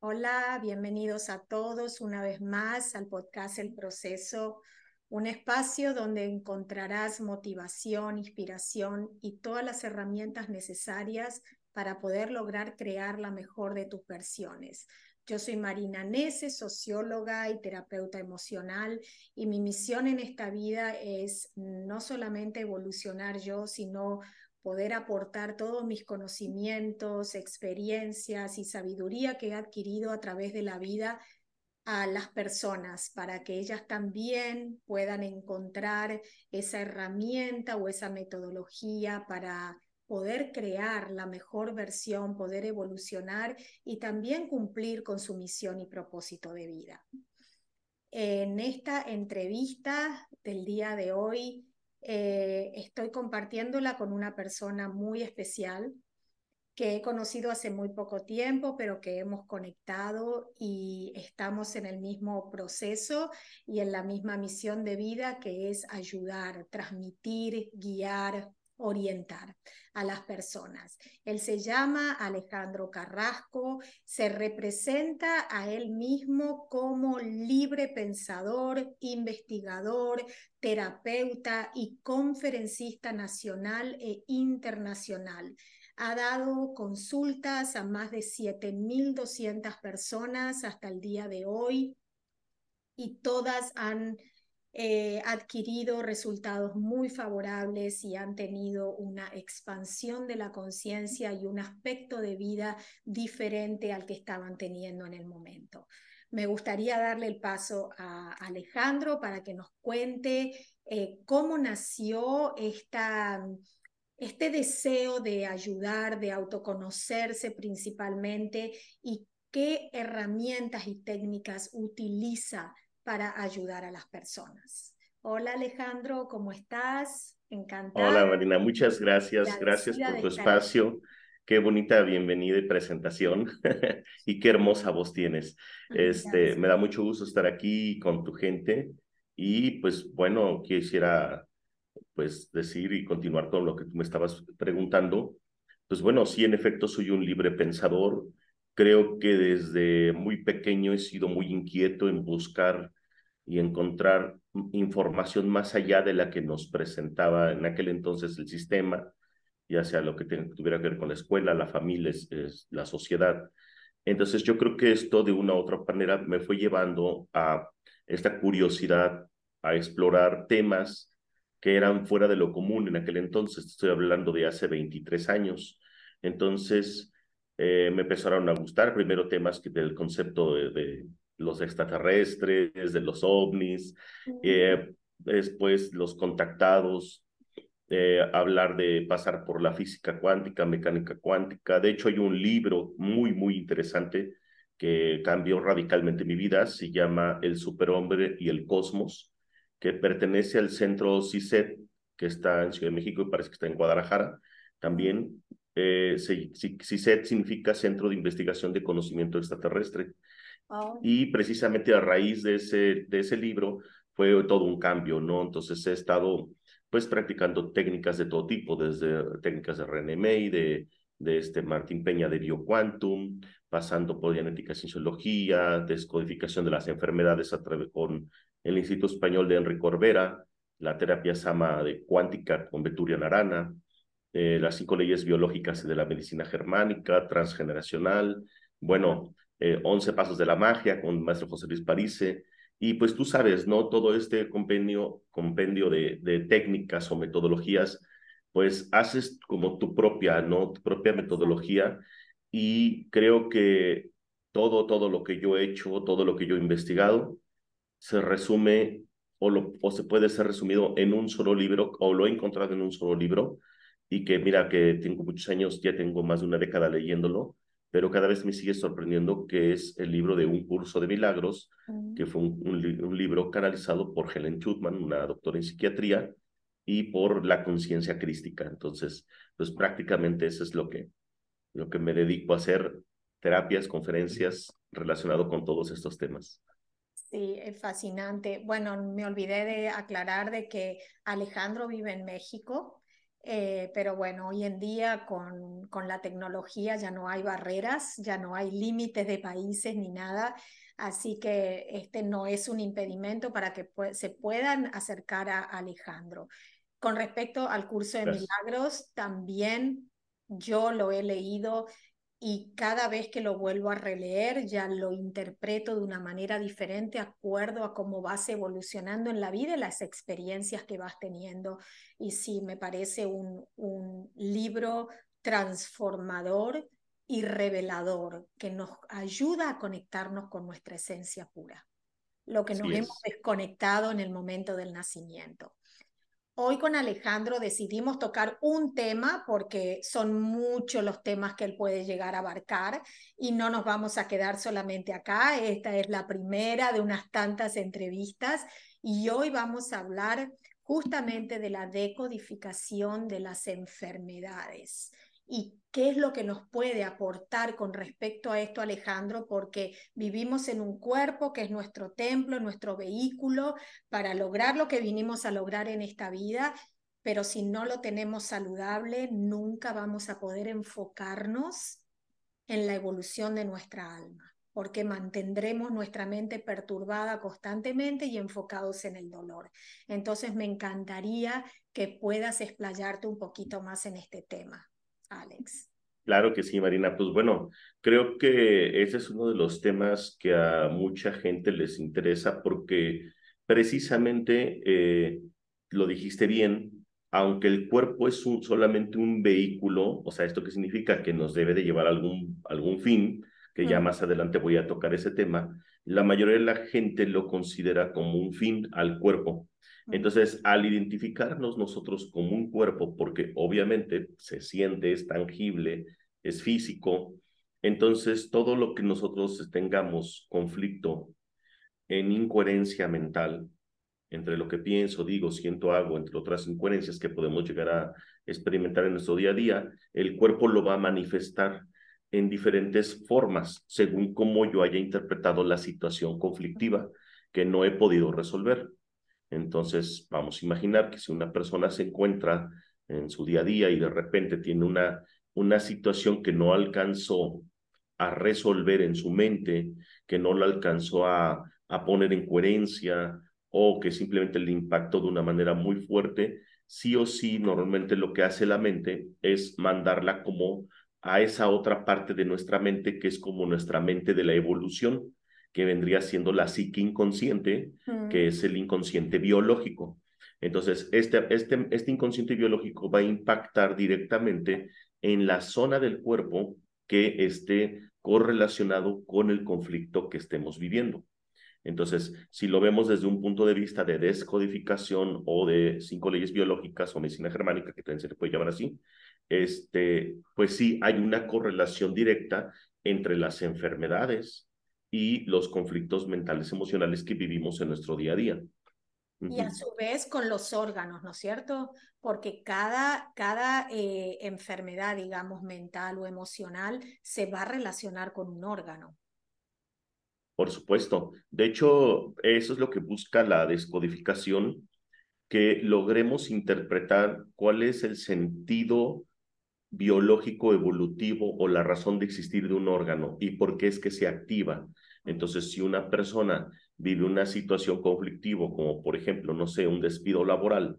Hola, bienvenidos a todos una vez más al podcast El Proceso, un espacio donde encontrarás motivación, inspiración y todas las herramientas necesarias para poder lograr crear la mejor de tus versiones. Yo soy Marina Nese, socióloga y terapeuta emocional, y mi misión en esta vida es no solamente evolucionar yo, sino poder aportar todos mis conocimientos, experiencias y sabiduría que he adquirido a través de la vida a las personas para que ellas también puedan encontrar esa herramienta o esa metodología para poder crear la mejor versión, poder evolucionar y también cumplir con su misión y propósito de vida. En esta entrevista del día de hoy eh, estoy compartiéndola con una persona muy especial que he conocido hace muy poco tiempo, pero que hemos conectado y estamos en el mismo proceso y en la misma misión de vida que es ayudar, transmitir, guiar, orientar a las personas. Él se llama Alejandro Carrasco, se representa a él mismo como libre pensador, investigador, terapeuta y conferencista nacional e internacional. Ha dado consultas a más de 7.200 personas hasta el día de hoy y todas han eh, adquirido resultados muy favorables y han tenido una expansión de la conciencia y un aspecto de vida diferente al que estaban teniendo en el momento. Me gustaría darle el paso a Alejandro para que nos cuente eh, cómo nació esta, este deseo de ayudar, de autoconocerse principalmente y qué herramientas y técnicas utiliza para ayudar a las personas. Hola Alejandro, ¿cómo estás? Encantado. Hola Marina, muchas gracias. Gracias por tu espacio. Qué bonita bienvenida y presentación y qué hermosa voz tienes. Este, me da mucho gusto estar aquí con tu gente y pues bueno, quisiera pues decir y continuar con lo que tú me estabas preguntando. Pues bueno, sí, en efecto soy un libre pensador. Creo que desde muy pequeño he sido muy inquieto en buscar y encontrar información más allá de la que nos presentaba en aquel entonces el sistema, ya sea lo que tuviera que ver con la escuela, la familia, la sociedad. Entonces yo creo que esto de una u otra manera me fue llevando a esta curiosidad, a explorar temas que eran fuera de lo común en aquel entonces. Estoy hablando de hace 23 años. Entonces eh, me empezaron a gustar primero temas que del concepto de los extraterrestres, de los ovnis, eh, después los contactados, eh, hablar de pasar por la física cuántica, mecánica cuántica. De hecho, hay un libro muy, muy interesante que cambió radicalmente mi vida, se llama El superhombre y el cosmos, que pertenece al centro CISET, que está en Ciudad de México y parece que está en Guadalajara. También eh, CISET significa Centro de Investigación de Conocimiento Extraterrestre. Oh. Y precisamente a raíz de ese, de ese libro fue todo un cambio, ¿no? Entonces he estado pues practicando técnicas de todo tipo, desde técnicas de René May, de, de este Martín Peña de BioQuantum, pasando por genética cienciología, descodificación de las enfermedades a con el Instituto Español de Enrique Corbera, la terapia Sama de cuántica con Beturia Narana, eh, las cinco leyes biológicas de la medicina germánica, transgeneracional, bueno, eh, 11 Pasos de la Magia con maestro José Luis Parise. Y pues tú sabes, ¿no? Todo este compendio, compendio de, de técnicas o metodologías, pues haces como tu propia, ¿no? Tu propia metodología. Y creo que todo, todo lo que yo he hecho, todo lo que yo he investigado, se resume o, lo, o se puede ser resumido en un solo libro, o lo he encontrado en un solo libro, y que mira que tengo muchos años, ya tengo más de una década leyéndolo, pero cada vez me sigue sorprendiendo que es el libro de Un Curso de Milagros, que fue un, libro canalizado por Helen Schutman, una doctora en psiquiatría, y por la conciencia crística. Entonces, pues prácticamente eso es lo que, lo que me dedico a hacer, terapias, conferencias relacionado con todos estos temas. Sí, es fascinante. Bueno, me olvidé de aclarar de que Alejandro vive en México Eh, pero bueno, hoy en día con, con la tecnología ya no hay barreras, ya no hay límites de países ni nada. Así que este no es un impedimento para que se puedan acercar a Alejandro. Con respecto al curso de milagros, también yo lo he leído y cada vez que lo vuelvo a releer ya lo interpreto de una manera diferente, acuerdo a cómo vas evolucionando en la vida y las experiencias que vas teniendo. Y sí, me parece un, un libro transformador y revelador que nos ayuda a conectarnos con nuestra esencia pura, lo que nos hemos desconectado en el momento del nacimiento. Hoy con Alejandro decidimos tocar un tema porque son muchos los temas que él puede llegar a abarcar y no nos vamos a quedar solamente acá. Esta es la primera de unas tantas entrevistas y hoy vamos a hablar justamente de la decodificación de las enfermedades y qué es lo que nos puede aportar con respecto a esto, Alejandro, porque vivimos en un cuerpo que es nuestro templo, nuestro vehículo para lograr lo que vinimos a lograr en esta vida, pero si no lo tenemos saludable, nunca vamos a poder enfocarnos en la evolución de nuestra alma, porque mantendremos nuestra mente perturbada constantemente y enfocados en el dolor. Entonces me encantaría que puedas explayarte un poquito más en este tema. Alex. Claro que sí, Marina. Pues bueno, creo que ese es uno de los temas que a mucha gente les interesa porque precisamente, eh, lo dijiste bien, aunque el cuerpo es un, solamente un vehículo, o sea, ¿esto qué significa? Que nos debe de llevar algún, algún fin, que ya más adelante voy a tocar ese tema, la mayoría de la gente lo considera como un fin al cuerpo. Entonces, al identificarnos nosotros como un cuerpo, porque obviamente se siente, es tangible, es físico, entonces todo lo que nosotros tengamos conflicto en incoherencia mental, entre lo que pienso, digo, siento, hago, entre otras incoherencias que podemos llegar a experimentar en nuestro día a día, el cuerpo lo va a manifestar en diferentes formas, según cómo yo haya interpretado la situación conflictiva que no he podido resolver. Entonces, vamos a imaginar que si una persona se encuentra en su día a día y de repente tiene una, una situación que no alcanzó a resolver en su mente, que no la alcanzó a, a poner en coherencia o que simplemente le impactó de una manera muy fuerte, sí o sí, normalmente lo que hace la mente es mandarla como a esa otra parte de nuestra mente que es como nuestra mente de la evolución que vendría siendo la psique inconsciente, que es el inconsciente biológico. Entonces, este, este, este inconsciente biológico va a impactar directamente en la zona del cuerpo que esté correlacionado con el conflicto que estemos viviendo. Entonces, si lo vemos desde un punto de vista de descodificación o de cinco leyes biológicas o medicina germánica, que también se le puede llamar así, este, pues sí, hay una correlación directa entre las enfermedades, y los conflictos mentales emocionales que vivimos en nuestro día a día. Y a su vez con los órganos, ¿no es cierto? Porque cada, cada eh, enfermedad, digamos, mental o emocional, se va a relacionar con un órgano. Por supuesto. De hecho, eso es lo que busca la descodificación, que logremos interpretar cuál es el sentido biológico evolutivo o la razón de existir de un órgano y por qué es que se activa. Entonces, si una persona vive una situación conflictiva, como por ejemplo, no sé, un despido laboral,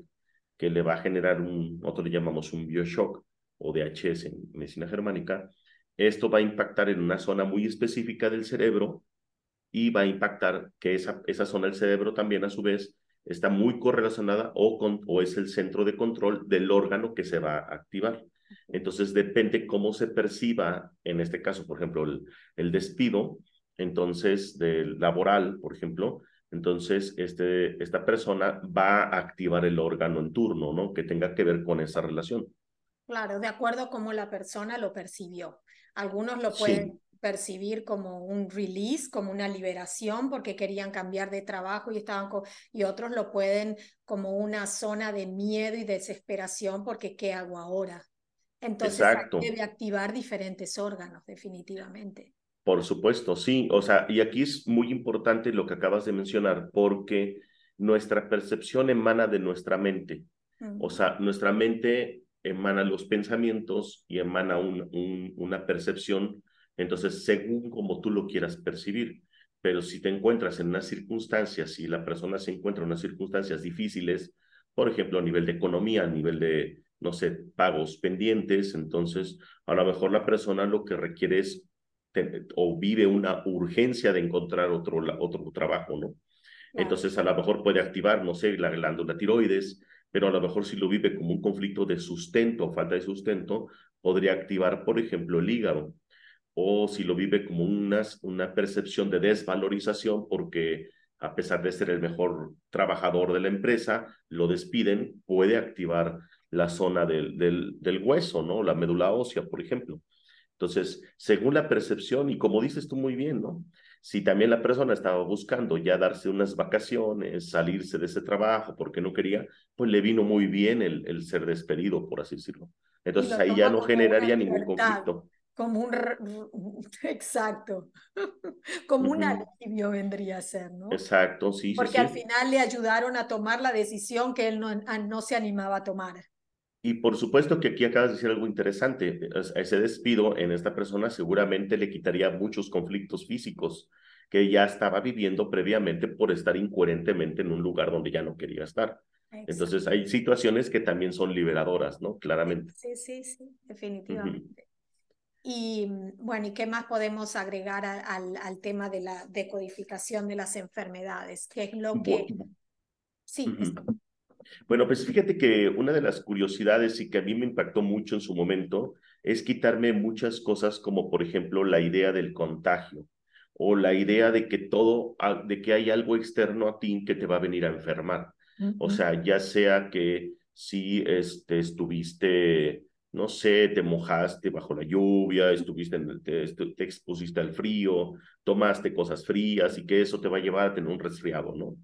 que le va a generar un, nosotros le llamamos un bioshock o DHS en medicina germánica, esto va a impactar en una zona muy específica del cerebro y va a impactar que esa, esa zona del cerebro también a su vez está muy correlacionada o, con, o es el centro de control del órgano que se va a activar. Entonces depende cómo se perciba, en este caso, por ejemplo, el, el despido, entonces, del laboral, por ejemplo, entonces este, esta persona va a activar el órgano en turno, ¿no? Que tenga que ver con esa relación. Claro, de acuerdo a cómo la persona lo percibió. Algunos lo pueden percibir como un release, como una liberación, porque querían cambiar de trabajo y estaban y otros lo pueden como una zona de miedo y desesperación, porque ¿qué hago ahora? Entonces debe activar diferentes órganos, definitivamente. Por supuesto, sí. O sea, y aquí es muy importante lo que acabas de mencionar, porque nuestra percepción emana de nuestra mente. O sea, nuestra mente emana los pensamientos y emana un, una percepción, entonces según como tú lo quieras percibir. Pero si te encuentras en unas circunstancias, si la persona se encuentra en unas circunstancias difíciles, por ejemplo, a nivel de economía, a nivel de, no sé, pagos pendientes, entonces a lo mejor la persona lo que requiere es o vive una urgencia de encontrar otro, otro trabajo, ¿no? Entonces a lo mejor puede activar, no sé, la glándula tiroides, pero a lo mejor si lo vive como un conflicto de sustento o falta de sustento, podría activar, por ejemplo, el hígado. O si lo vive como una, una percepción de desvalorización porque a pesar de ser el mejor trabajador de la empresa, lo despiden, puede activar la zona del, del, del hueso, ¿no? La médula ósea, por ejemplo. Entonces, según la percepción, y como dices tú muy bien, ¿no? Si también la persona estaba buscando ya darse unas vacaciones, salirse de ese trabajo porque no quería, pues le vino muy bien el, el ser despedido, por así decirlo. Entonces ahí ya no generaría ningún conflicto. Como un, exacto, como un alivio vendría a ser, ¿no? Exacto, sí. Porque al final le ayudaron a tomar la decisión que él no, no se animaba a tomar. Y por supuesto que aquí acabas de decir algo interesante. Ese despido en esta persona seguramente le quitaría muchos conflictos físicos que ya estaba viviendo previamente por estar incoherentemente en un lugar donde ya no quería estar. Entonces hay situaciones que también son liberadoras, ¿no? Claramente. Sí, sí, sí, definitivamente. Y bueno, ¿y qué más podemos agregar al, al tema de la decodificación de las enfermedades? ¿Qué es lo que... Sí, bueno, pues fíjate que una de las curiosidades y que a mí me impactó mucho en su momento es quitarme muchas cosas como por ejemplo la idea del contagio o la idea de que todo, ah, de que hay algo externo a ti que te va a venir a enfermar. O sea, ya sea que si este, estuviste, no sé, te mojaste bajo la lluvia, estuviste en, te, te expusiste al frío, tomaste cosas frías y que eso te va a llevar a tener un resfriado, ¿no?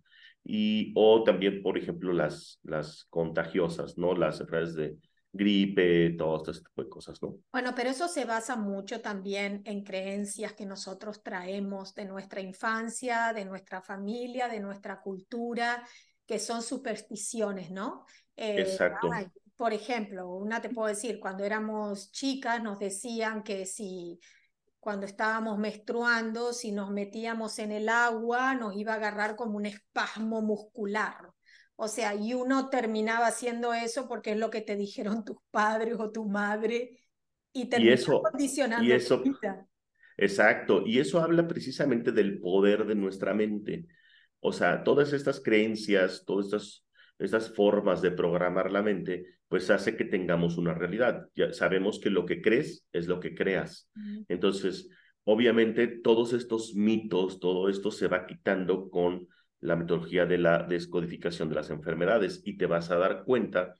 Y o también, por ejemplo, las, las contagiosas, ¿no? Las enfermedades de gripe, todo este tipo de cosas, ¿no? Bueno, pero eso se basa mucho también en creencias que nosotros traemos de nuestra infancia, de nuestra familia, de nuestra cultura, que son supersticiones, ¿no? Eh, Exacto. por ejemplo, una te puedo decir, cuando éramos chicas nos decían que si cuando estábamos menstruando, si nos metíamos en el agua, nos iba a agarrar como un espasmo muscular. O sea, y uno terminaba haciendo eso porque es lo que te dijeron tus padres o tu madre y te condicionando y eso, Exacto, y eso habla precisamente del poder de nuestra mente. O sea, todas estas creencias, todas estas estas formas de programar la mente, pues hace que tengamos una realidad. Ya sabemos que lo que crees es lo que creas. Entonces, obviamente, todos estos mitos, todo esto se va quitando con la metodología de la descodificación de las enfermedades y te vas a dar cuenta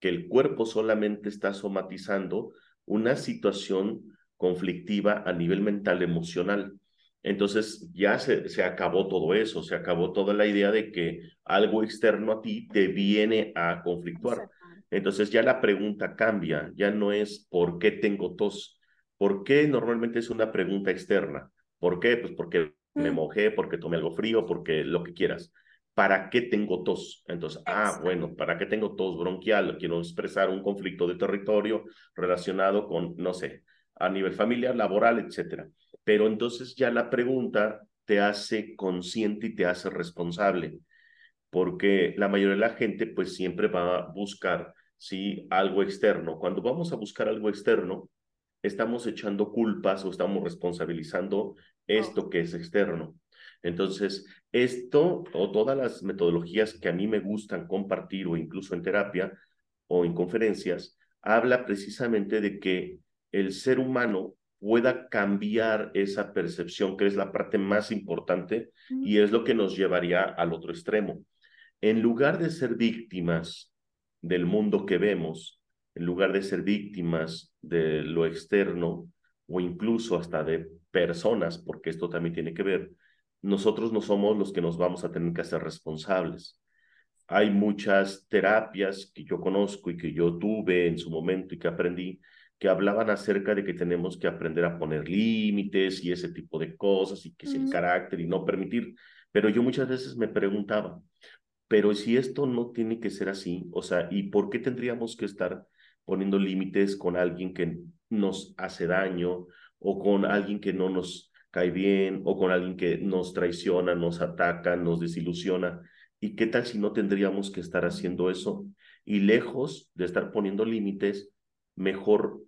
que el cuerpo solamente está somatizando una situación conflictiva a nivel mental emocional. Entonces ya se, se, acabó todo eso, se acabó toda la idea de que algo externo a ti te viene a conflictuar. Entonces ya la pregunta cambia, ya no es ¿por qué tengo tos? ¿Por qué normalmente es una pregunta externa? ¿Por qué? Pues porque me mojé, porque tomé algo frío, porque lo que quieras. ¿Para qué tengo tos? Entonces, ah, bueno, ¿para qué tengo tos bronquial? Quiero expresar un conflicto de territorio relacionado con, no sé, a nivel familiar, laboral, etcétera pero entonces ya la pregunta te hace consciente y te hace responsable, porque la mayoría de la gente pues siempre va a buscar ¿sí? algo externo. Cuando vamos a buscar algo externo, estamos echando culpas o estamos responsabilizando esto que es externo. Entonces, esto o todas las metodologías que a mí me gustan compartir o incluso en terapia o en conferencias, habla precisamente de que el ser humano pueda cambiar esa percepción, que es la parte más importante y es lo que nos llevaría al otro extremo. En lugar de ser víctimas del mundo que vemos, en lugar de ser víctimas de lo externo o incluso hasta de personas, porque esto también tiene que ver, nosotros no somos los que nos vamos a tener que hacer responsables. Hay muchas terapias que yo conozco y que yo tuve en su momento y que aprendí, que hablaban acerca de que tenemos que aprender a poner límites y ese tipo de cosas y que es el carácter y no permitir. Pero yo muchas veces me preguntaba, pero si esto no tiene que ser así, o sea, ¿y por qué tendríamos que estar poniendo límites con alguien que nos hace daño o con alguien que no nos cae bien o con alguien que nos traiciona, nos ataca, nos desilusiona. ¿Y qué tal si no tendríamos que estar haciendo eso? Y lejos de estar poniendo límites, mejor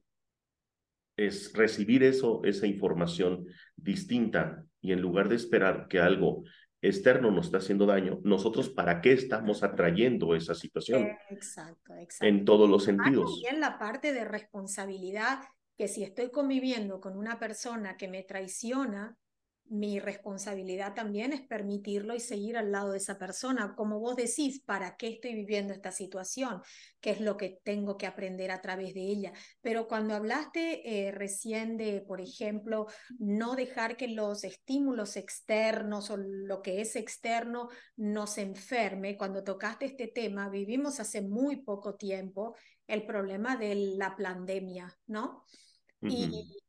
es recibir eso, esa información distinta y en lugar de esperar que algo externo nos está haciendo daño, nosotros para qué estamos atrayendo esa situación. Exacto, exacto. En todos los sentidos. Y en la parte de responsabilidad, que si estoy conviviendo con una persona que me traiciona, mi responsabilidad también es permitirlo y seguir al lado de esa persona. Como vos decís, ¿para qué estoy viviendo esta situación? ¿Qué es lo que tengo que aprender a través de ella? Pero cuando hablaste eh, recién de, por ejemplo, no dejar que los estímulos externos o lo que es externo nos enferme, cuando tocaste este tema, vivimos hace muy poco tiempo el problema de la pandemia, ¿no? Y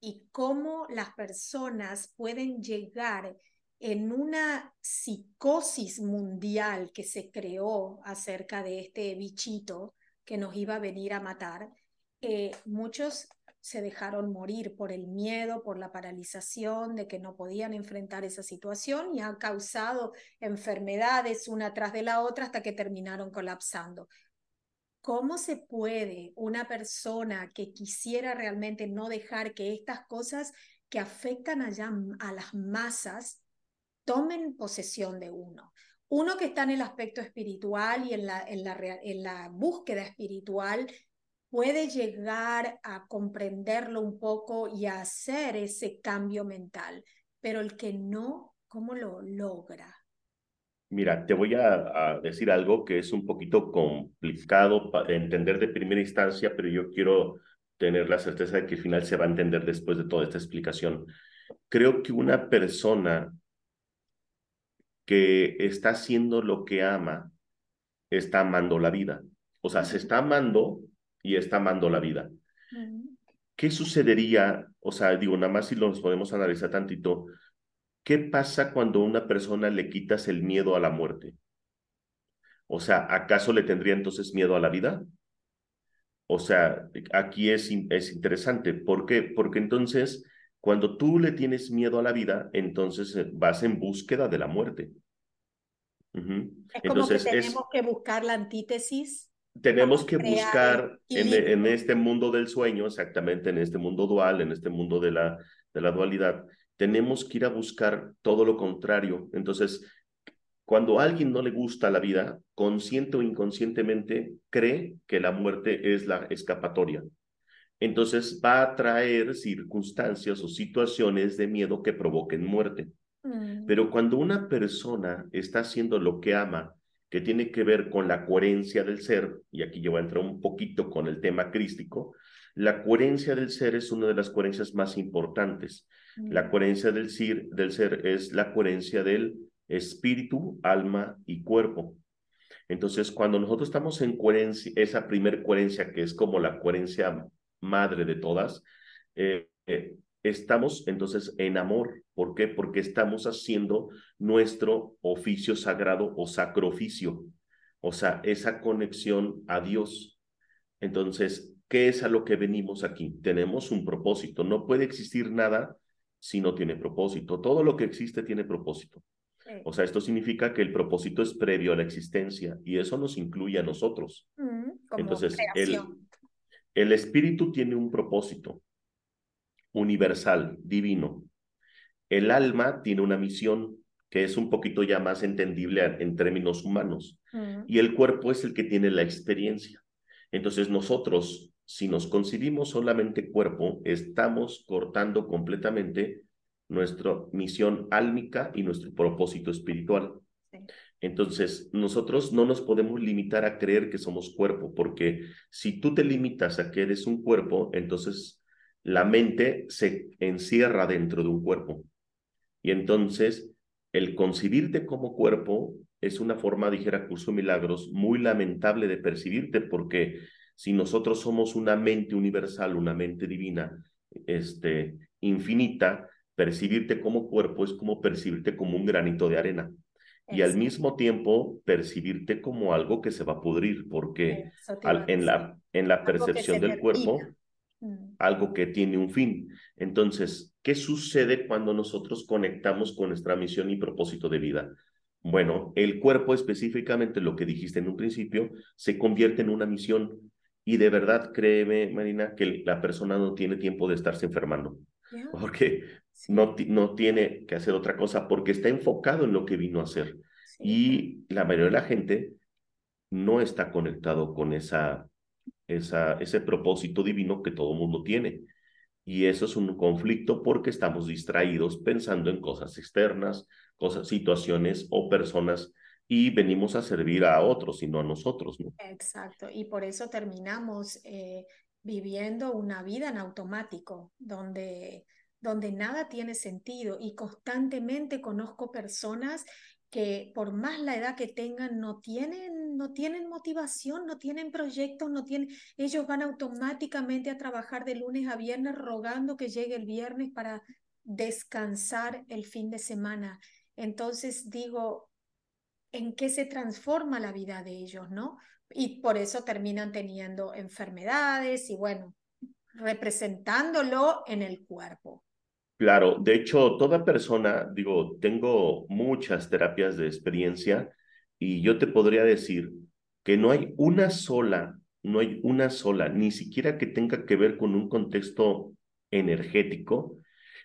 y cómo las personas pueden llegar en una psicosis mundial que se creó acerca de este bichito que nos iba a venir a matar, eh, muchos se dejaron morir por el miedo, por la paralización de que no podían enfrentar esa situación y han causado enfermedades una tras de la otra hasta que terminaron colapsando. ¿Cómo se puede una persona que quisiera realmente no dejar que estas cosas que afectan allá a las masas tomen posesión de uno? Uno que está en el aspecto espiritual y en la, en la, en la búsqueda espiritual puede llegar a comprenderlo un poco y a hacer ese cambio mental, pero el que no, ¿cómo lo logra? Mira, te voy a, decir algo que es un poquito complicado para entender de primera instancia, pero yo quiero tener la certeza de que al final se va a entender después de toda esta explicación. Creo que una persona que está haciendo lo que ama, está amando la vida. O sea, se está amando y está amando la vida. ¿Qué sucedería? O sea, digo, nada más si los podemos analizar tantito, ¿Qué pasa cuando a una persona le quitas el miedo a la muerte? O sea, ¿acaso le tendría entonces miedo a la vida? O sea, aquí es, es interesante. ¿Por qué? Porque entonces, cuando tú le tienes miedo a la vida, entonces eh, vas en búsqueda de la muerte. Es como entonces, que tenemos que buscar la antítesis. Tenemos que buscar en, en, este mundo del sueño, exactamente, en este mundo dual, en este mundo de la, de la dualidad, tenemos que ir a buscar todo lo contrario. Entonces, cuando a alguien no le gusta la vida, consciente o inconscientemente, cree que la muerte es la escapatoria. Entonces va a traer circunstancias o situaciones de miedo que provoquen muerte. Mm. Pero cuando una persona está haciendo lo que ama, que tiene que ver con la coherencia del ser, y aquí yo voy a entrar un poquito con el tema crístico, la coherencia del ser es una de las coherencias más importantes. La mm. coherencia del ser, del ser es la coherencia del espíritu, alma y cuerpo. Entonces, cuando nosotros estamos en coherencia, esa primer coherencia que es como la coherencia madre de todas, eh, eh, estamos entonces en amor. ¿Por qué? Porque estamos haciendo nuestro oficio sagrado o sacrificio, o sea, esa conexión a Dios. Entonces, ¿Qué es a lo que venimos aquí? Tenemos un propósito. No puede existir nada si no tiene propósito. Todo lo que existe tiene propósito. O sea, esto significa que el propósito es previo a la existencia y eso nos incluye a nosotros. Mm, Entonces, el, el espíritu tiene un propósito universal, divino. El alma tiene una misión que es un poquito ya más entendible en términos humanos. Mm. Y el cuerpo es el que tiene la experiencia. Entonces nosotros si nos concibimos solamente cuerpo, estamos cortando completamente nuestra misión álmica y nuestro propósito espiritual. Entonces, nosotros no nos podemos limitar a creer que somos cuerpo, porque si tú te limitas a que eres un cuerpo, entonces la mente se encierra dentro de un cuerpo. Y entonces, el concibirte como cuerpo es una forma, dijera Curso Milagros, muy lamentable de percibirte, porque si nosotros somos una mente universal, una mente divina, este, infinita, percibirte como cuerpo es como percibirte como un granito de arena. y al mismo tiempo percibirte como algo que se va a pudrir, porque en, la, en la percepción del cuerpo, mm. algo que tiene un fin. Entonces, ¿qué sucede cuando nosotros conectamos con nuestra misión y propósito de vida? Bueno, el cuerpo específicamente, lo que dijiste en un principio, se convierte en una misión. Y de verdad, créeme, Marina, que la persona no tiene tiempo de estarse enfermando. Porque no, no tiene que hacer otra cosa porque está enfocado en lo que vino a hacer. Y la mayoría de la gente no está conectado con esa, esa, ese propósito divino que todo mundo tiene. Y eso es un conflicto porque estamos distraídos pensando en cosas externas, cosas, situaciones o personas y venimos a servir a otros y no a nosotros, ¿no? Exacto. Y por eso terminamos eh, viviendo una vida en automático, donde donde nada tiene sentido y constantemente conozco personas que por más la edad que tengan no tienen no tienen motivación, no tienen proyectos, no tienen ellos van automáticamente a trabajar de lunes a viernes rogando que llegue el viernes para descansar el fin de semana. Entonces digo, ¿en qué se transforma la vida de ellos, no? Y por eso terminan teniendo enfermedades y bueno, representándolo en el cuerpo. Claro, de hecho, toda persona, digo, tengo muchas terapias de experiencia y yo te podría decir que no hay una sola, no hay una sola, ni siquiera que tenga que ver con un contexto energético,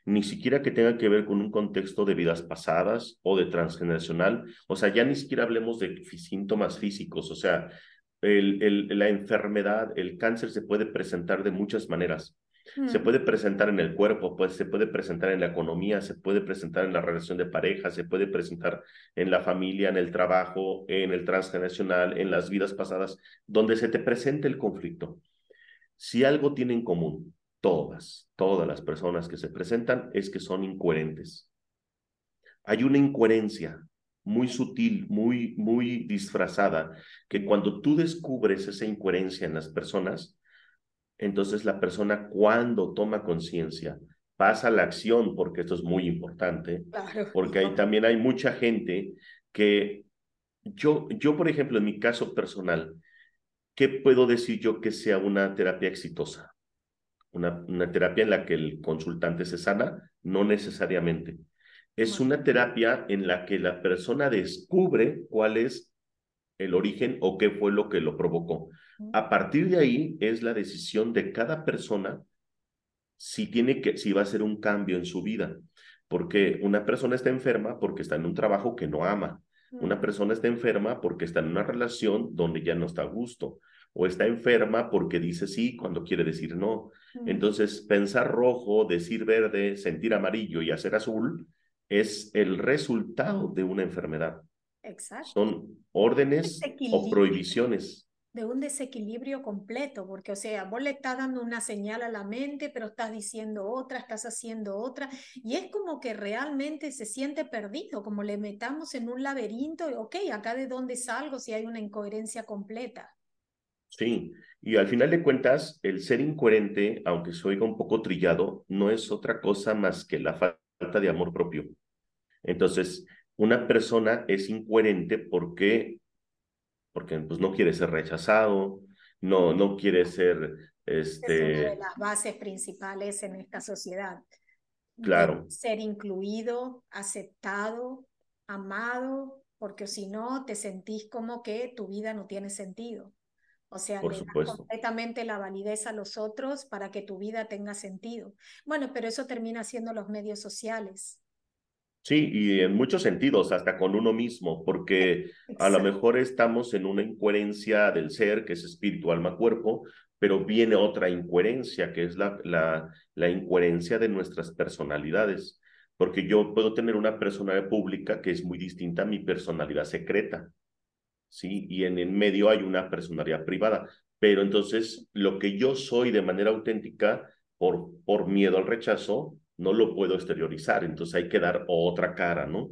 ni siquiera que tenga que ver con un contexto de vidas pasadas o de transgeneracional, o sea, ya ni siquiera hablemos de síntomas físicos, o sea, el, la enfermedad, el cáncer se puede presentar de muchas maneras. Se puede presentar en el cuerpo, pues, se puede presentar en la economía, se puede presentar en la relación de pareja, se puede presentar en la familia, en el trabajo, en el transgeneracional, en las vidas pasadas, donde se te presente el conflicto. Si algo tiene en común, todas, todas las personas que se presentan es que son incoherentes. Hay una incoherencia muy sutil, muy, muy disfrazada, que cuando tú descubres esa incoherencia en las personas, entonces la persona cuando toma conciencia pasa a la acción, porque esto es muy importante, porque ahí también hay mucha gente que yo, yo, por ejemplo, en mi caso personal, ¿qué puedo decir yo que sea una terapia exitosa? Una, una terapia en la que el consultante se sana, no necesariamente. Es una terapia en la que la persona descubre cuál es el origen o qué fue lo que lo provocó. A partir de ahí es la decisión de cada persona si tiene que, si va a hacer un cambio en su vida. Porque una persona está enferma porque está en un trabajo que no ama. Una persona está enferma porque está en una relación donde ya no está a gusto. O está enferma porque dice sí cuando quiere decir no. Entonces, pensar rojo, decir verde, sentir amarillo y hacer azul es el resultado de una enfermedad. Exacto. Son órdenes o prohibiciones. De un desequilibrio completo, porque, o sea, vos le estás dando una señal a la mente, pero estás diciendo otra, estás haciendo otra, y es como que realmente se siente perdido, como le metamos en un laberinto, y, ok, acá de dónde salgo si hay una incoherencia completa. Sí, y al final de cuentas, el ser incoherente, aunque se oiga un poco trillado, no es otra cosa más que la falta de amor propio. Entonces, una persona es incoherente porque, porque pues, no quiere ser rechazado, no, no quiere ser... Este... Es una de las bases principales en esta sociedad. Claro. Ser incluido, aceptado, amado, porque si no te sentís como que tu vida no tiene sentido. O sea, Por completamente la validez a los otros para que tu vida tenga sentido. Bueno, pero eso termina siendo los medios sociales. Sí, y en muchos sentidos, hasta con uno mismo, porque a lo mejor estamos en una incoherencia del ser, que es espíritu, alma, cuerpo, pero viene otra incoherencia, que es la, la, la incoherencia de nuestras personalidades, porque yo puedo tener una personalidad pública que es muy distinta a mi personalidad secreta, ¿sí? Y en el medio hay una personalidad privada, pero entonces lo que yo soy de manera auténtica, por, por miedo al rechazo, no lo puedo exteriorizar, entonces hay que dar otra cara, ¿no?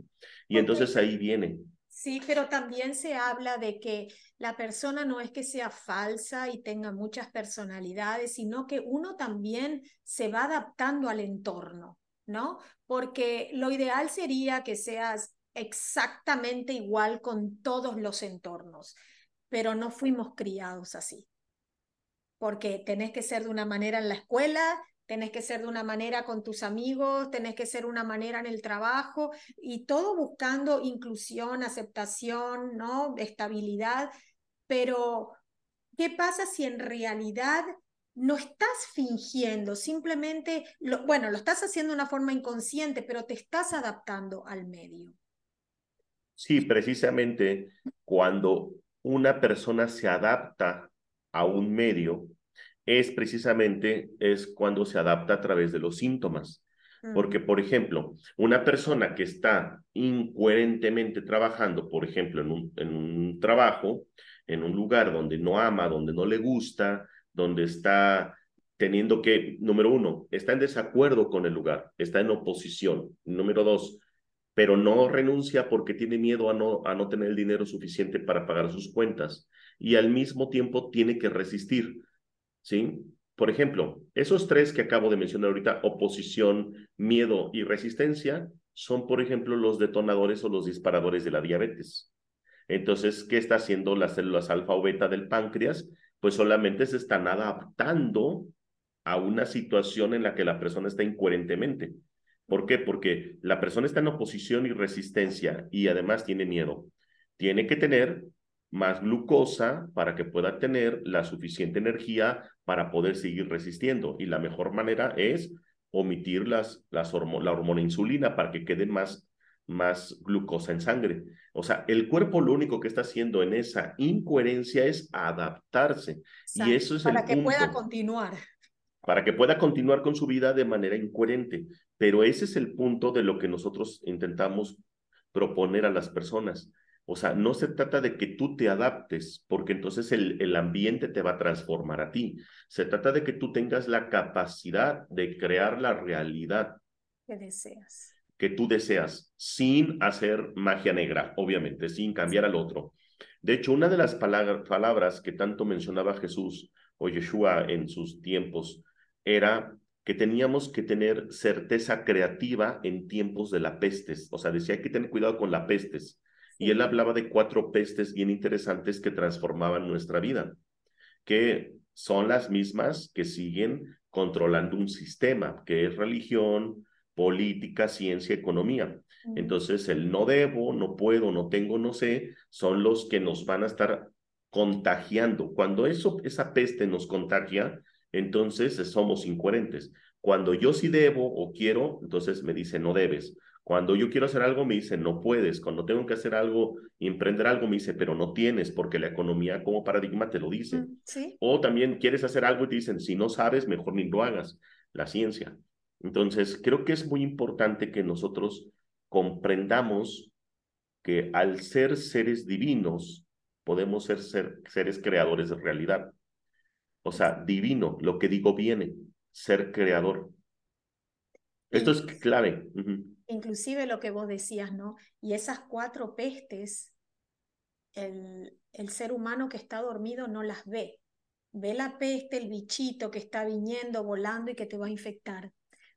Y entonces ahí viene. Sí, pero también se habla de que la persona no es que sea falsa y tenga muchas personalidades, sino que uno también se va adaptando al entorno, ¿no? Porque lo ideal sería que seas exactamente igual con todos los entornos, pero no fuimos criados así. Porque tenés que ser de una manera en la escuela, tenés que ser de una manera con tus amigos, tenés que ser de una manera en el trabajo y todo buscando inclusión, aceptación, ¿no? estabilidad, pero ¿qué pasa si en realidad no estás fingiendo, simplemente, bueno, lo estás haciendo de una forma inconsciente, pero te estás adaptando al medio. Sí, precisamente cuando una persona se adapta a un medio, es precisamente es cuando se adapta a través de los síntomas. Porque, por ejemplo, una persona que está incoherentemente trabajando, por ejemplo, en un, en un trabajo, en un lugar donde no ama, donde no le gusta, donde está teniendo que, número uno, está en desacuerdo con el lugar, está en oposición. Número dos, pero no renuncia porque tiene miedo a no, a no tener el dinero suficiente para pagar sus cuentas y al mismo tiempo tiene que resistir. ¿Sí? Por ejemplo, esos tres que acabo de mencionar ahorita, oposición, miedo y resistencia, son, por ejemplo, los detonadores o los disparadores de la diabetes. Entonces, ¿qué está haciendo las células alfa o beta del páncreas? pues solamente se están adaptando a una situación en la que la persona está incoherentemente. ¿Por qué? Porque la persona está en oposición y resistencia y además tiene miedo. Tiene que tener más glucosa para que pueda tener la suficiente energía para poder seguir resistiendo. Y la mejor manera es omitir las, las la hormona insulina para que quede más más glucosa en sangre. O sea, el cuerpo lo único que está haciendo en esa incoherencia es adaptarse. Y eso es para el que pueda continuar. Para que pueda continuar con su vida de manera incoherente. Pero ese es el punto de lo que nosotros intentamos proponer a las personas. O sea, no se trata de que tú te adaptes, porque entonces el, el ambiente te va a transformar a ti. Se trata de que tú tengas la capacidad de crear la realidad que deseas que tú deseas, sin hacer magia negra, obviamente, sin cambiar al otro. De hecho, una de las palabras que tanto mencionaba Jesús o Yeshua en sus tiempos era que teníamos que tener certeza creativa en tiempos de la pestes. O sea, decía hay que tener cuidado con la pestes. Y él hablaba de cuatro pestes bien interesantes que transformaban nuestra vida, que son las mismas que siguen controlando un sistema, que es religión, política, ciencia, economía. Entonces, el no debo, no puedo, no tengo, no sé, son los que nos van a estar contagiando. Cuando eso, esa peste nos contagia, entonces somos incoherentes. Cuando yo sí debo o quiero, entonces me dice no debes. Cuando yo quiero hacer algo, me dice no puedes. Cuando tengo que hacer algo y emprender algo, me dice pero no tienes, porque la economía como paradigma te lo dice. ¿Sí? O también quieres hacer algo y te dicen si no sabes, mejor ni lo hagas. La ciencia. Entonces, creo que es muy importante que nosotros comprendamos que al ser seres divinos, podemos ser, seres creadores de realidad. O sea, divino, lo que digo viene, ser creador. Esto es clave. Inclusive lo que vos decías, ¿no? Y esas cuatro pestes, el, el ser humano que está dormido no las ve. Ve la peste, el bichito que está viniendo, volando y que te va a infectar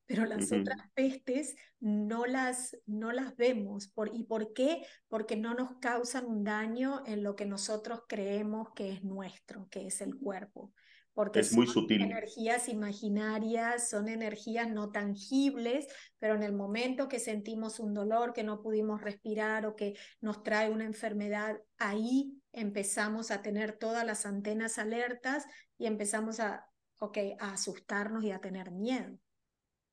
pero las otras pestes no las, no las vemos. Por, ¿Y por qué? Porque no nos causan un daño en lo que nosotros creemos que es nuestro, que es el cuerpo. Porque es muy sutil. energías imaginarias, son energías no tangibles, pero en el momento que sentimos un dolor, que no pudimos respirar o que nos trae una enfermedad, ahí empezamos a tener todas las antenas alertas y empezamos a, okay, a asustarnos y a tener miedo.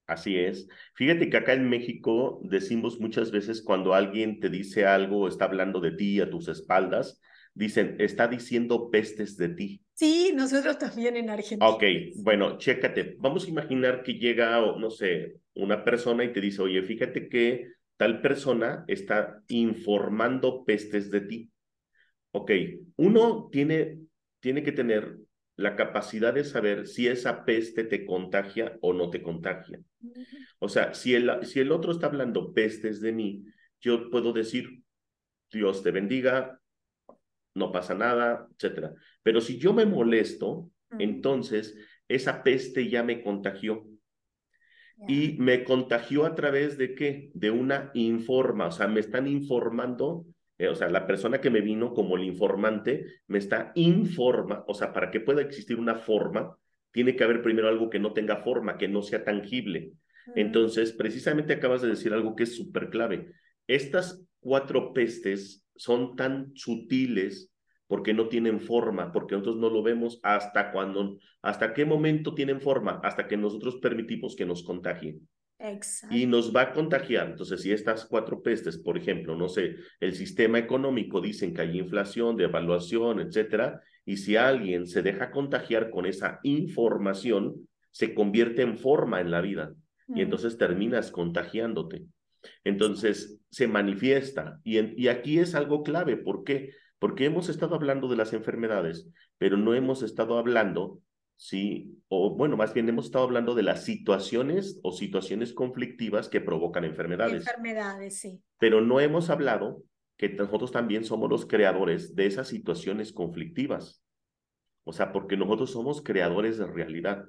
Así es. Fíjate que acá en México decimos muchas veces cuando alguien te dice algo, está hablando de ti a tus espaldas, dicen, está diciendo pestes de ti. Sí, nosotros también en Argentina. Ok, bueno, chécate. Vamos a imaginar que llega, no sé, una persona y te dice, oye, fíjate que tal persona está informando pestes de ti. Ok, uno tiene, tiene que tener la capacidad de saber si esa peste te contagia o no te contagia. O sea, si el, si el otro está hablando pestes de mí, yo puedo decir, Dios te bendiga, no pasa nada, etc. Pero si yo me molesto, entonces esa peste ya me contagió. y me contagió a través de qué? De una informa, o sea, me están informando, eh, o sea, la persona que me vino como el informante me está informa, o sea, para que pueda existir una forma, tiene que haber primero algo que no tenga forma, que no sea tangible. Entonces, precisamente acabas de decir algo que es súper clave. Estas cuatro pestes son tan sutiles porque no tienen forma, porque nosotros no lo vemos hasta cuando, hasta qué momento tienen forma, hasta que nosotros permitimos que nos contagien. Exacto. Y nos va a contagiar. Entonces, si estas cuatro pestes, por ejemplo, no sé, el sistema económico dicen que hay inflación, devaluación, etcétera, y si alguien se deja contagiar con esa información, se convierte en forma en la vida y entonces terminas contagiándote. Entonces se manifiesta y, y aquí es algo clave. ¿Por qué? Porque hemos estado hablando de las enfermedades, pero no hemos estado hablando, sí, o bueno, más bien hemos estado hablando de las situaciones o situaciones conflictivas que provocan enfermedades. Enfermedades, sí. Pero no hemos hablado que nosotros también somos los creadores de esas situaciones conflictivas. O sea, porque nosotros somos creadores de realidad.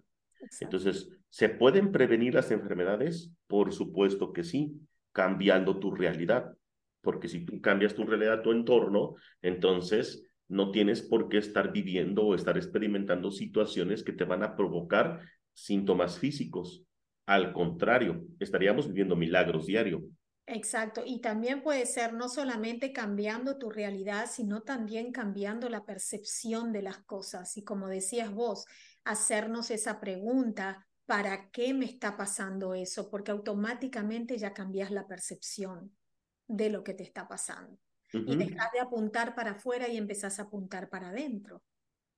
Entonces, ¿se pueden prevenir las enfermedades? Por supuesto que sí, cambiando tu realidad. Porque si tú cambias tu realidad, tu entorno, entonces no tienes por qué estar viviendo o estar experimentando situaciones que te van a provocar síntomas físicos. Al contrario, estaríamos viviendo milagros diario. Exacto, y también puede ser no solamente cambiando tu realidad, sino también cambiando la percepción de las cosas. Y como decías vos, hacernos esa pregunta, ¿para qué me está pasando eso? Porque automáticamente ya cambias la percepción de lo que te está pasando. Y dejas de apuntar para afuera y empezás a apuntar para adentro.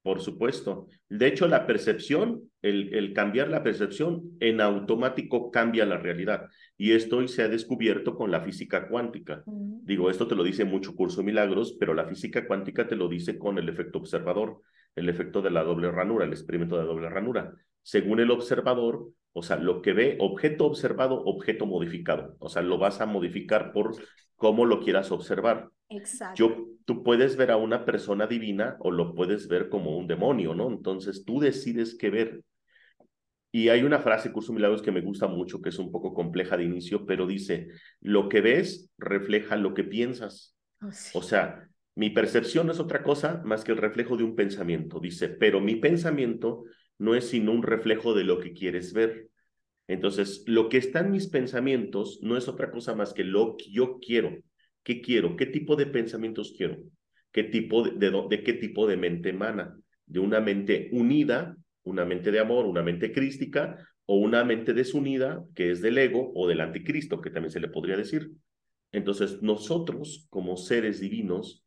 Por supuesto. De hecho, la percepción, el, el, cambiar la percepción en automático cambia la realidad. Y esto se ha descubierto con la física cuántica. Digo, esto te lo dice mucho curso Milagros, pero la física cuántica te lo dice con el efecto observador el efecto de la doble ranura, el experimento de doble ranura. Según el observador, o sea, lo que ve, objeto observado, objeto modificado. O sea, lo vas a modificar por cómo lo quieras observar. Exacto. Yo, tú puedes ver a una persona divina o lo puedes ver como un demonio, ¿no? Entonces tú decides qué ver. Y hay una frase, Curso Milagros, que me gusta mucho, que es un poco compleja de inicio, pero dice, lo que ves refleja lo que piensas. Oh, o sea, mi percepción no es otra cosa más que el reflejo de un pensamiento, dice, pero mi pensamiento no es sino un reflejo de lo que quieres ver. Entonces, lo que está en mis pensamientos no es otra cosa más que lo que yo quiero. ¿Qué quiero? ¿Qué tipo de pensamientos quiero? ¿Qué tipo de, de, de qué tipo de mente emana? ¿De una mente unida, una mente de amor, una mente crística, o una mente desunida, que es del ego o del anticristo, que también se le podría decir? Entonces, nosotros, como seres divinos,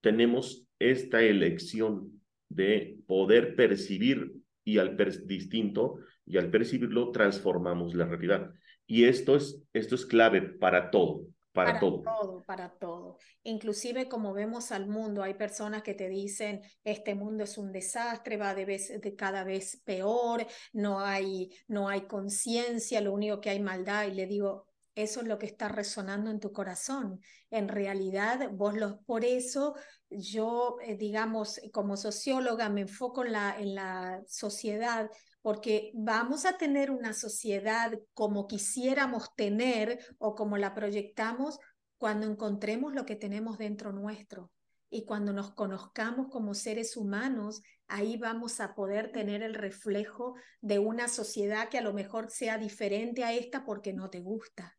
tenemos esta elección de poder percibir y al distinto y al percibirlo transformamos la realidad. Y esto es, esto es clave para todo, para, para todo. todo. Para todo, Inclusive como vemos al mundo, hay personas que te dicen, este mundo es un desastre, va de, vez, de cada vez peor, no hay, no hay conciencia, lo único que hay maldad. Y le digo, eso es lo que está resonando en tu corazón. En realidad, vos los, por eso yo, eh, digamos, como socióloga me enfoco en la, en la sociedad, porque vamos a tener una sociedad como quisiéramos tener o como la proyectamos cuando encontremos lo que tenemos dentro nuestro. Y cuando nos conozcamos como seres humanos, ahí vamos a poder tener el reflejo de una sociedad que a lo mejor sea diferente a esta porque no te gusta.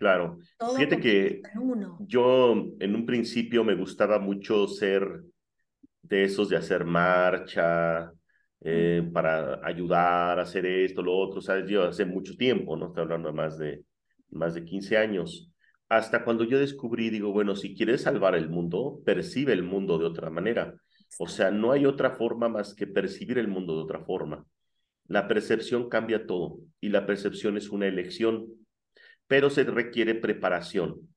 Claro. Fíjate que yo en un principio me gustaba mucho ser de esos de hacer marcha, eh, para ayudar a hacer esto, lo otro, ¿sabes? Yo hace mucho tiempo, ¿no? Estoy hablando de más de, más de 15 años. Hasta cuando yo descubrí, digo, bueno, si quieres salvar el mundo, percibe el mundo de otra manera. O sea, no hay otra forma más que percibir el mundo de otra forma. La percepción cambia todo y la percepción es una elección pero se requiere preparación.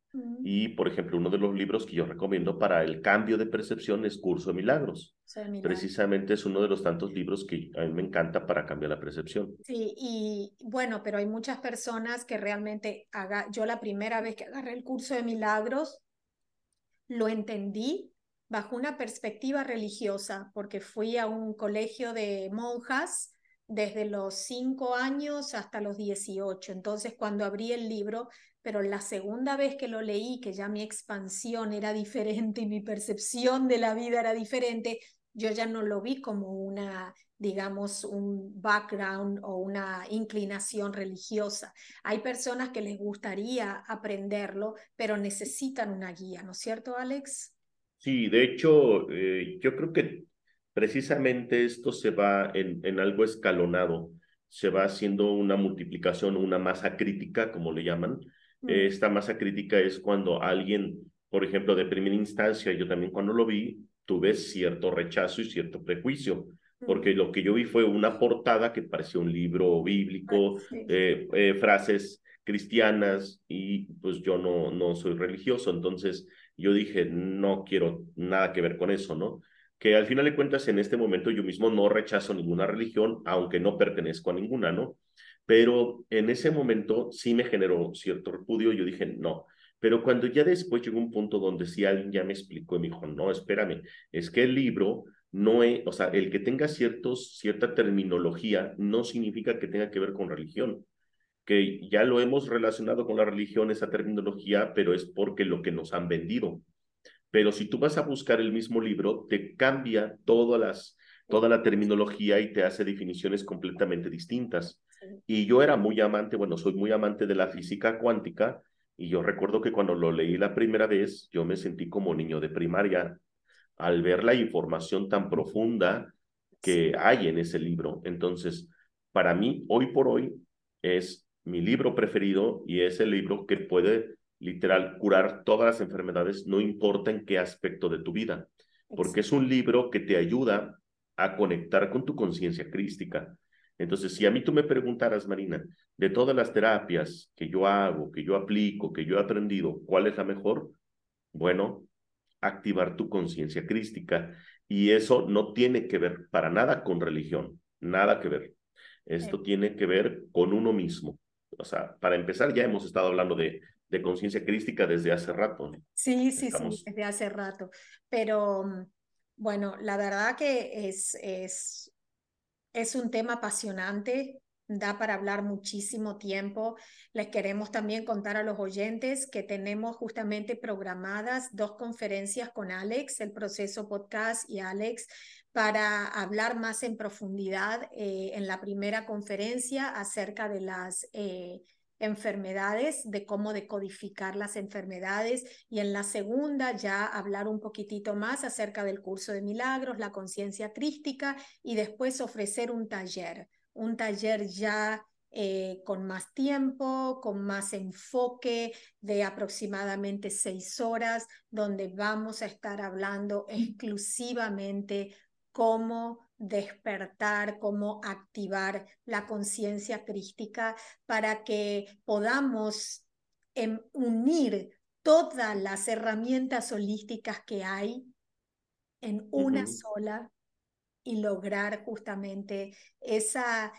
Y, por ejemplo, uno de los libros que yo recomiendo para el cambio de percepción es Curso de Milagros. Precisamente es uno de los tantos libros que a mí me encanta para cambiar la percepción. Sí, y bueno, pero hay muchas personas que realmente, haga, yo la primera vez que agarré el Curso de Milagros, lo entendí bajo una perspectiva religiosa, porque fui a un colegio de monjas desde los cinco años hasta los 18. Entonces, cuando abrí el libro, pero la segunda vez que lo leí, que ya mi expansión era diferente y mi percepción de la vida era diferente, yo ya no lo vi como una, digamos, un background o una inclinación religiosa. Hay personas que les gustaría aprenderlo, pero necesitan una guía, ¿no es cierto, Alex? Sí, de hecho, eh, yo creo que precisamente esto se va en, en algo escalonado, se va haciendo una multiplicación, una masa crítica, como le llaman, esta masa crítica es cuando alguien, por ejemplo, de primera instancia, yo también cuando lo vi, tuve cierto rechazo y cierto prejuicio, porque lo que yo vi fue una portada que parecía un libro bíblico, eh, eh, frases cristianas y pues yo no, no soy religioso, entonces yo dije, no quiero nada que ver con eso, ¿no? Que al final de cuentas en este momento yo mismo no rechazo ninguna religión, aunque no pertenezco a ninguna, ¿no? Pero en ese momento sí me generó cierto repudio. Yo dije, no. Pero cuando ya después llegó un punto donde sí alguien ya me explicó y me dijo, no, espérame, es que el libro no es, o sea, el que tenga ciertos, cierta terminología no significa que tenga que ver con religión que ya lo hemos relacionado con la religión, esa terminología, pero es porque lo que nos han vendido. Pero si tú vas a buscar el mismo libro, te cambia todas las, toda la terminología y te hace definiciones completamente distintas. Y yo era muy amante, bueno, soy muy amante de la física cuántica y yo recuerdo que cuando lo leí la primera vez, yo me sentí como niño de primaria al ver la información tan profunda que hay en ese libro. Entonces, para mí, hoy por hoy, es mi libro preferido y es el libro que puede literal curar todas las enfermedades, no importa en qué aspecto de tu vida, porque es un libro que te ayuda a conectar con tu conciencia crística. Entonces, si a mí tú me preguntaras, Marina, de todas las terapias que yo hago, que yo aplico, que yo he aprendido, ¿cuál es la mejor? Bueno, activar tu conciencia crística. Y eso no tiene que ver para nada con religión, nada que ver. Esto tiene que ver con uno mismo. O sea, para empezar, ya hemos estado hablando de, de conciencia crística desde hace rato. Sí, sí, sí, desde hace rato. Pero mm, bueno, la verdad que es, es es un tema apasionante, da para hablar muchísimo tiempo. Les queremos también contar a los oyentes que tenemos justamente programadas dos conferencias con Alex, el proceso podcast y Alex, para hablar más en profundidad eh, en la primera conferencia acerca de las... Eh, enfermedades, de cómo decodificar las enfermedades y en la segunda ya hablar un poquitito más acerca del curso de milagros, la conciencia crística y después ofrecer un taller, un taller ya eh, con más tiempo, con más enfoque de aproximadamente seis horas, donde vamos a estar hablando exclusivamente cómo despertar, cómo activar la conciencia crística para que podamos em, unir todas las herramientas holísticas que hay en una sola y lograr justamente esa,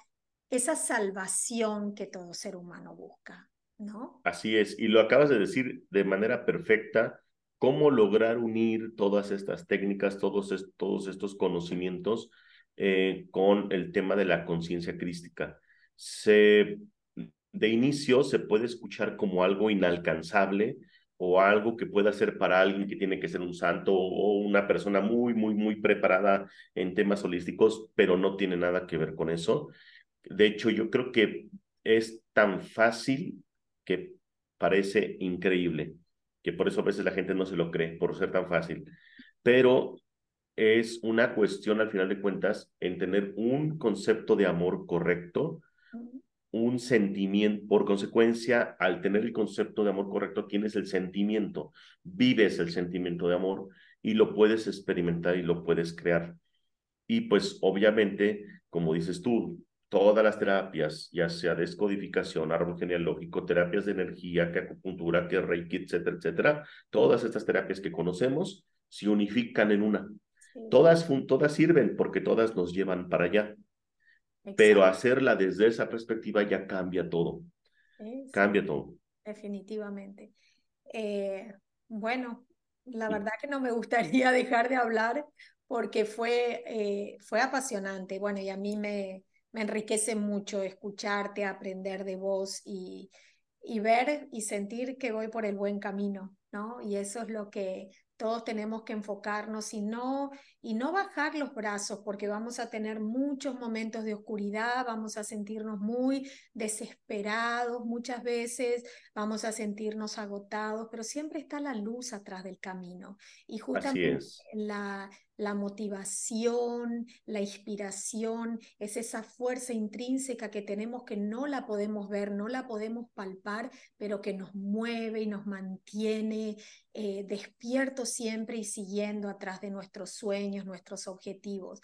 esa salvación que todo ser humano busca, ¿no? Así es, y lo acabas de decir de manera perfecta, cómo lograr unir todas estas técnicas, todos, todos estos conocimientos eh, con el tema de la conciencia crística. Se, de inicio se puede escuchar como algo inalcanzable o algo que pueda ser para alguien que tiene que ser un santo o una persona muy, muy, muy preparada en temas holísticos, pero no tiene nada que ver con eso. De hecho, yo creo que es tan fácil que parece increíble, que por eso a veces la gente no se lo cree, por ser tan fácil. Pero es una cuestión, al final de cuentas, en tener un concepto de amor correcto, un sentimiento, por consecuencia, al tener el concepto de amor correcto, tienes el sentimiento, vives el sentimiento de amor y lo puedes experimentar y lo puedes crear. Y pues obviamente, como dices tú, todas las terapias, ya sea descodificación, árbol genealógico, terapias de energía, que acupuntura, que reiki, etcétera, etcétera, todas estas terapias que conocemos se unifican en una. Todas, todas sirven porque todas nos llevan para allá. Pero hacerla desde esa perspectiva ya cambia todo. Cambia todo. Definitivamente. Eh, bueno, la verdad que no me gustaría dejar de hablar porque fue, eh, fue apasionante. Bueno, y a mí me, me enriquece mucho escucharte, aprender de vos y, y ver y sentir que voy por el buen camino, ¿no? Y eso es lo que todos tenemos que enfocarnos y no, y no bajar los brazos porque vamos a tener muchos momentos de oscuridad, vamos a sentirnos muy desesperados muchas veces, vamos a sentirnos agotados, pero siempre está la luz atrás del camino. Y justamente la, la motivación, la inspiración, es esa fuerza intrínseca que tenemos que no la podemos ver, no la podemos palpar, pero que nos mueve y nos mantiene eh, despiertos siempre y siguiendo atrás de nuestros sueños, nuestros objetivos.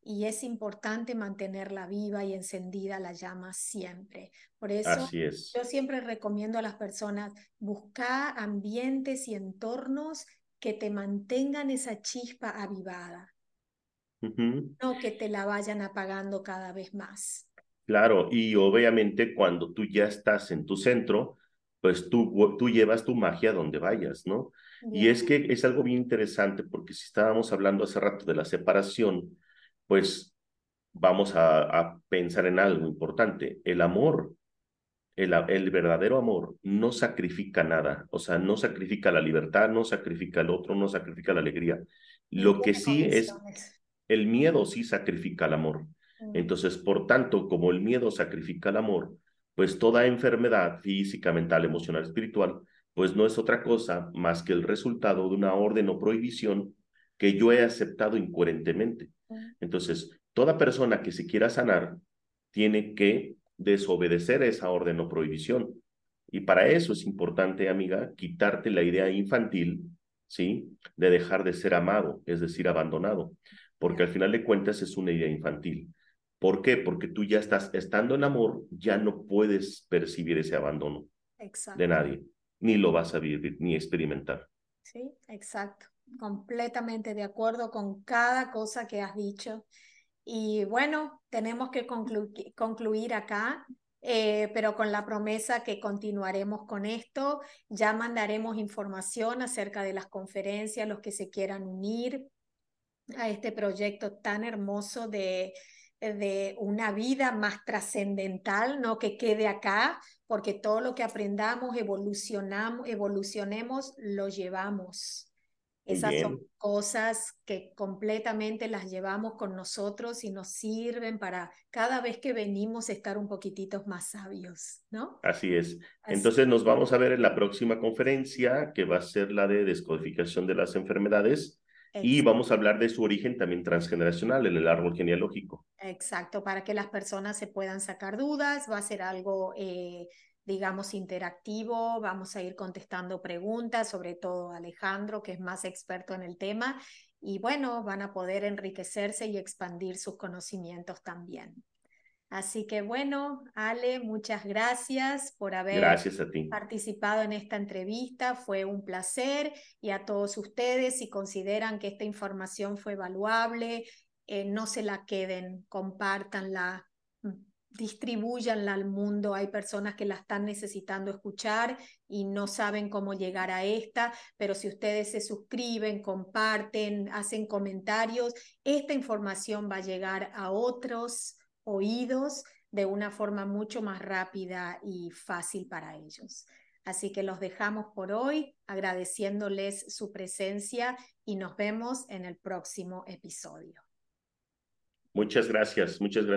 Y es importante mantenerla viva y encendida la llama siempre. Por eso yo siempre recomiendo a las personas buscar ambientes y entornos que te mantengan esa chispa avivada, no que te la vayan apagando cada vez más. Claro, y obviamente cuando tú ya estás en tu centro, pues tú, tú llevas tu magia donde vayas, ¿no? Y es que es algo bien interesante porque si estábamos hablando hace rato de la separación, pues vamos a, a pensar en algo importante. El amor el, verdadero amor no sacrifica nada, o sea, no sacrifica la libertad, no sacrifica el otro, no sacrifica la alegría. Lo que sí es, el miedo sí sacrifica el amor. Mm. Entonces, por tanto, como el miedo sacrifica el amor, pues toda enfermedad física, mental, emocional, espiritual, pues no es otra cosa más que el resultado de una orden o prohibición que yo he aceptado incoherentemente. Entonces, toda persona que se quiera sanar tiene que desobedecer esa orden o prohibición. Y para eso es importante, amiga, quitarte la idea infantil, ¿sí? De dejar de ser amado, es decir, abandonado, porque al final de cuentas es una idea infantil. ¿Por qué? Porque tú ya estás, estando en amor, ya no puedes percibir ese abandono de nadie, ni lo vas a vivir, ni experimentar. Sí, exacto. Completamente de acuerdo con cada cosa que has dicho. Y bueno, tenemos que concluir acá, eh, pero con la promesa que continuaremos con esto. Ya mandaremos información acerca de las conferencias, los que se quieran unir a este proyecto tan hermoso de, de una vida más trascendental, no que quede acá, porque todo lo que aprendamos, evolucionamos, evolucionemos, lo llevamos esas son cosas que completamente las llevamos con nosotros y nos sirven para cada vez que venimos estar un poquitito más sabios, ¿no? Así es. Entonces nos vamos a ver en la próxima conferencia, que va a ser la de descodificación de las enfermedades. Y vamos a hablar de su origen también transgeneracional en el árbol genealógico. Exacto, para que las personas se puedan sacar dudas, va a ser algo eh, digamos, interactivo. Vamos a ir contestando preguntas, sobre todo Alejandro, que es más experto en el tema. Y bueno, van a poder enriquecerse y expandir sus conocimientos también. Así que bueno, Ale, muchas gracias por haber participado en esta entrevista. Fue un placer y a todos ustedes, si consideran que esta información fue valuable, eh, no se la queden, compártanla, distribuyanla al mundo. Hay personas que la están necesitando escuchar y no saben cómo llegar a esta, pero si ustedes se suscriben, comparten, hacen comentarios, esta información va a llegar a otros oídos de una forma mucho más rápida y fácil para ellos. Así que los dejamos por hoy, agradeciéndoles su presencia y nos vemos en el próximo episodio. Muchas gracias, muchas gracias.